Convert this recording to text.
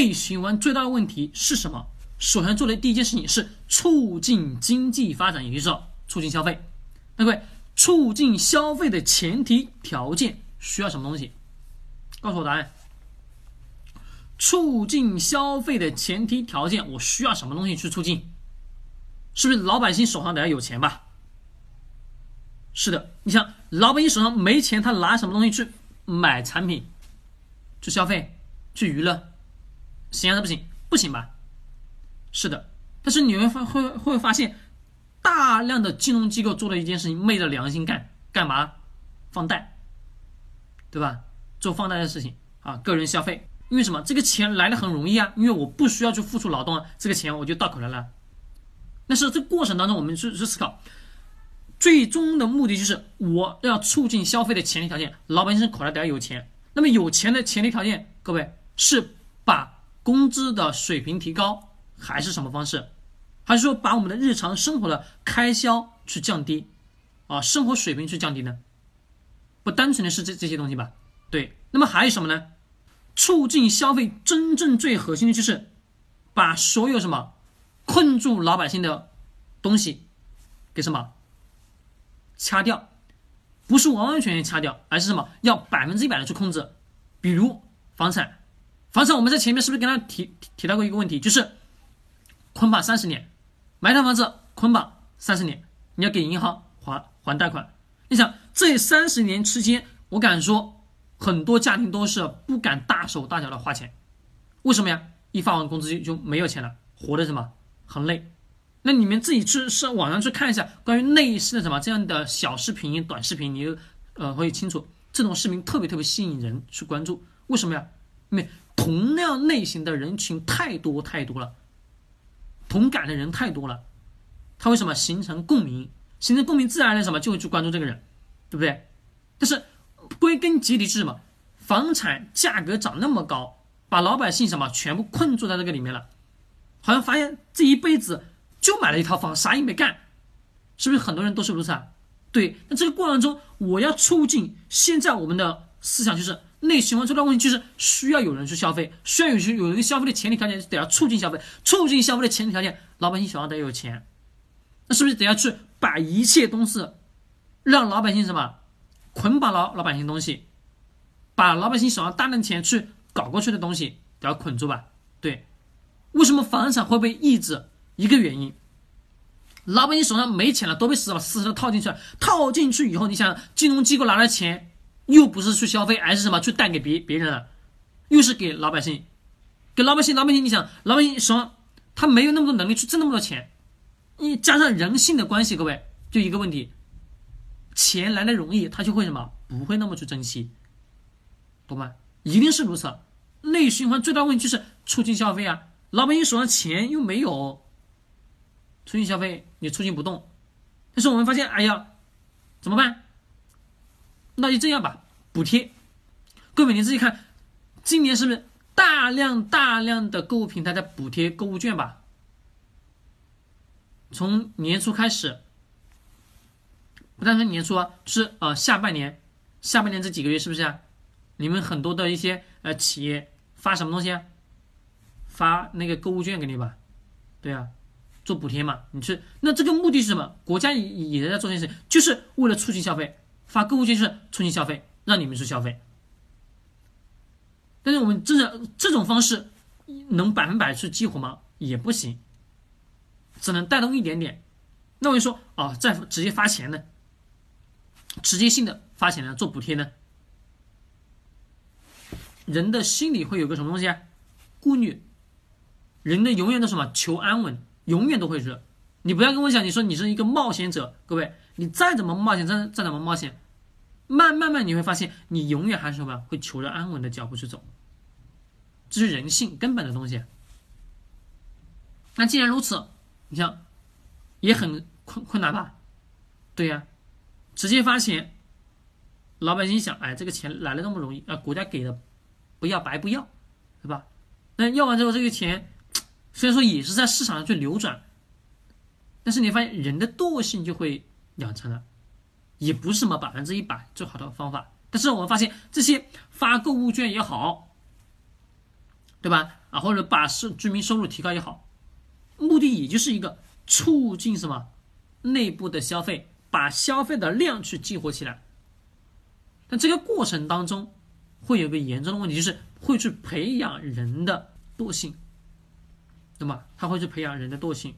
内循环最大的问题是什么？首先做的第一件事情是促进经济发展，也就是促进消费。那各位，促进消费的前提条件需要什么东西？告诉我答案。促进消费的前提条件，我需要什么东西去促进？是不是老百姓手上得要有钱吧？是的，你想老百姓手上没钱，他拿什么东西去买产品、去消费、去娱乐？行还是不行？不行吧？是的，但是你会发会会发现，大量的金融机构做的一件事情，昧着良心干干嘛？放贷，对吧？做放贷的事情啊，个人消费，因为什么？这个钱来的很容易啊，因为我不需要去付出劳动啊，这个钱我就到口来了。但是这过程当中，我们去去思考，最终的目的就是我要促进消费的前提条件，老百姓口袋得要有钱。那么有钱的前提条件，各位是把工资的水平提高，还是什么方式？还是说把我们的日常生活的开销去降低，啊，生活水平去降低呢？不单纯的是这这些东西吧？对。那么还有什么呢？促进消费真正最核心的就是把所有什么？困住老百姓的东西，给什么掐掉？不是完完全全掐掉，而是什么？要百分之一百的去控制。比如房产，房产我们在前面是不是跟他提提到过一个问题？就是捆绑三十年，买一套房子捆绑三十年，你要给银行还还贷款。你想这三十年之间，我敢说很多家庭都是不敢大手大脚的花钱。为什么呀？一发完工资就就没有钱了，活的什么？很累，那你们自己去上网上去看一下关于类似的什么这样的小视频、短视频，你就呃会清楚，这种视频特别特别吸引人去关注。为什么呀？因为同样类型的人群太多太多了，同感的人太多了，他为什么形成共鸣？形成共鸣，自然而然什么就会去关注这个人，对不对？但是归根结底是什么？房产价格涨那么高，把老百姓什么全部困住在这个里面了。好像发现这一辈子就买了一套房，啥也没干，是不是很多人都是如此啊？对，那这个过程中，我要促进现在我们的思想就是内循环最大问题就是需要有人去消费，需要有有人消费的前提条件是，得要促进消费，促进消费的前提条件，老百姓手上得有钱，那是不是得要去把一切东西让老百姓什么捆绑老老百姓东西，把老百姓手上大量钱去搞过去的东西都要捆住吧？对。为什么房产会被抑制？一个原因，老百姓手上没钱了，都被死死死的套进去了。套进去以后，你想，金融机构拿了钱又不是去消费，而是什么？去贷给别别人了，又是给老百姓，给老百姓。老百姓，你想，老百姓手上他没有那么多能力去挣那么多钱，你加上人性的关系，各位，就一个问题，钱来的容易，他就会什么？不会那么去珍惜，懂吗？一定是如此。内循环最大问题就是促进消费啊。老百姓手上钱又没有，促进消费你促进不动，但是我们发现，哎呀，怎么办？那就这样吧，补贴。各位你自己看，今年是不是大量大量的购物平台在补贴购物券吧？从年初开始，不单纯年初啊，是呃下半年，下半年这几个月是不是啊？你们很多的一些呃企业发什么东西啊？发那个购物券给你吧，对啊，做补贴嘛，你去那这个目的是什么？国家也也在做这件事，就是为了促进消费，发购物券是促进消费，让你们去消费。但是我们真的这种方式能百分百去激活吗？也不行，只能带动一点点。那我就说哦，再直接发钱呢，直接性的发钱呢，做补贴呢，人的心里会有个什么东西啊？顾虑。人的永远都什么求安稳，永远都会是。你不要跟我讲，你说你是一个冒险者，各位，你再怎么冒险，再再怎么冒险，慢慢慢你会发现，你永远还是什么会求着安稳的脚步去走。这是人性根本的东西。那既然如此，你像也很困困难吧？对呀，直接发钱，老百姓想，哎，这个钱来了那么容易啊，国家给的，不要白不要，对吧？那要完之后，这个钱。虽然说也是在市场上去流转，但是你发现人的惰性就会养成了，也不是什么百分之一百最好的方法。但是我们发现这些发购物券也好，对吧？啊，或者把收居民收入提高也好，目的也就是一个促进什么内部的消费，把消费的量去激活起来。但这个过程当中会有个严重的问题，就是会去培养人的惰性，对吗？他会去培养人的惰性。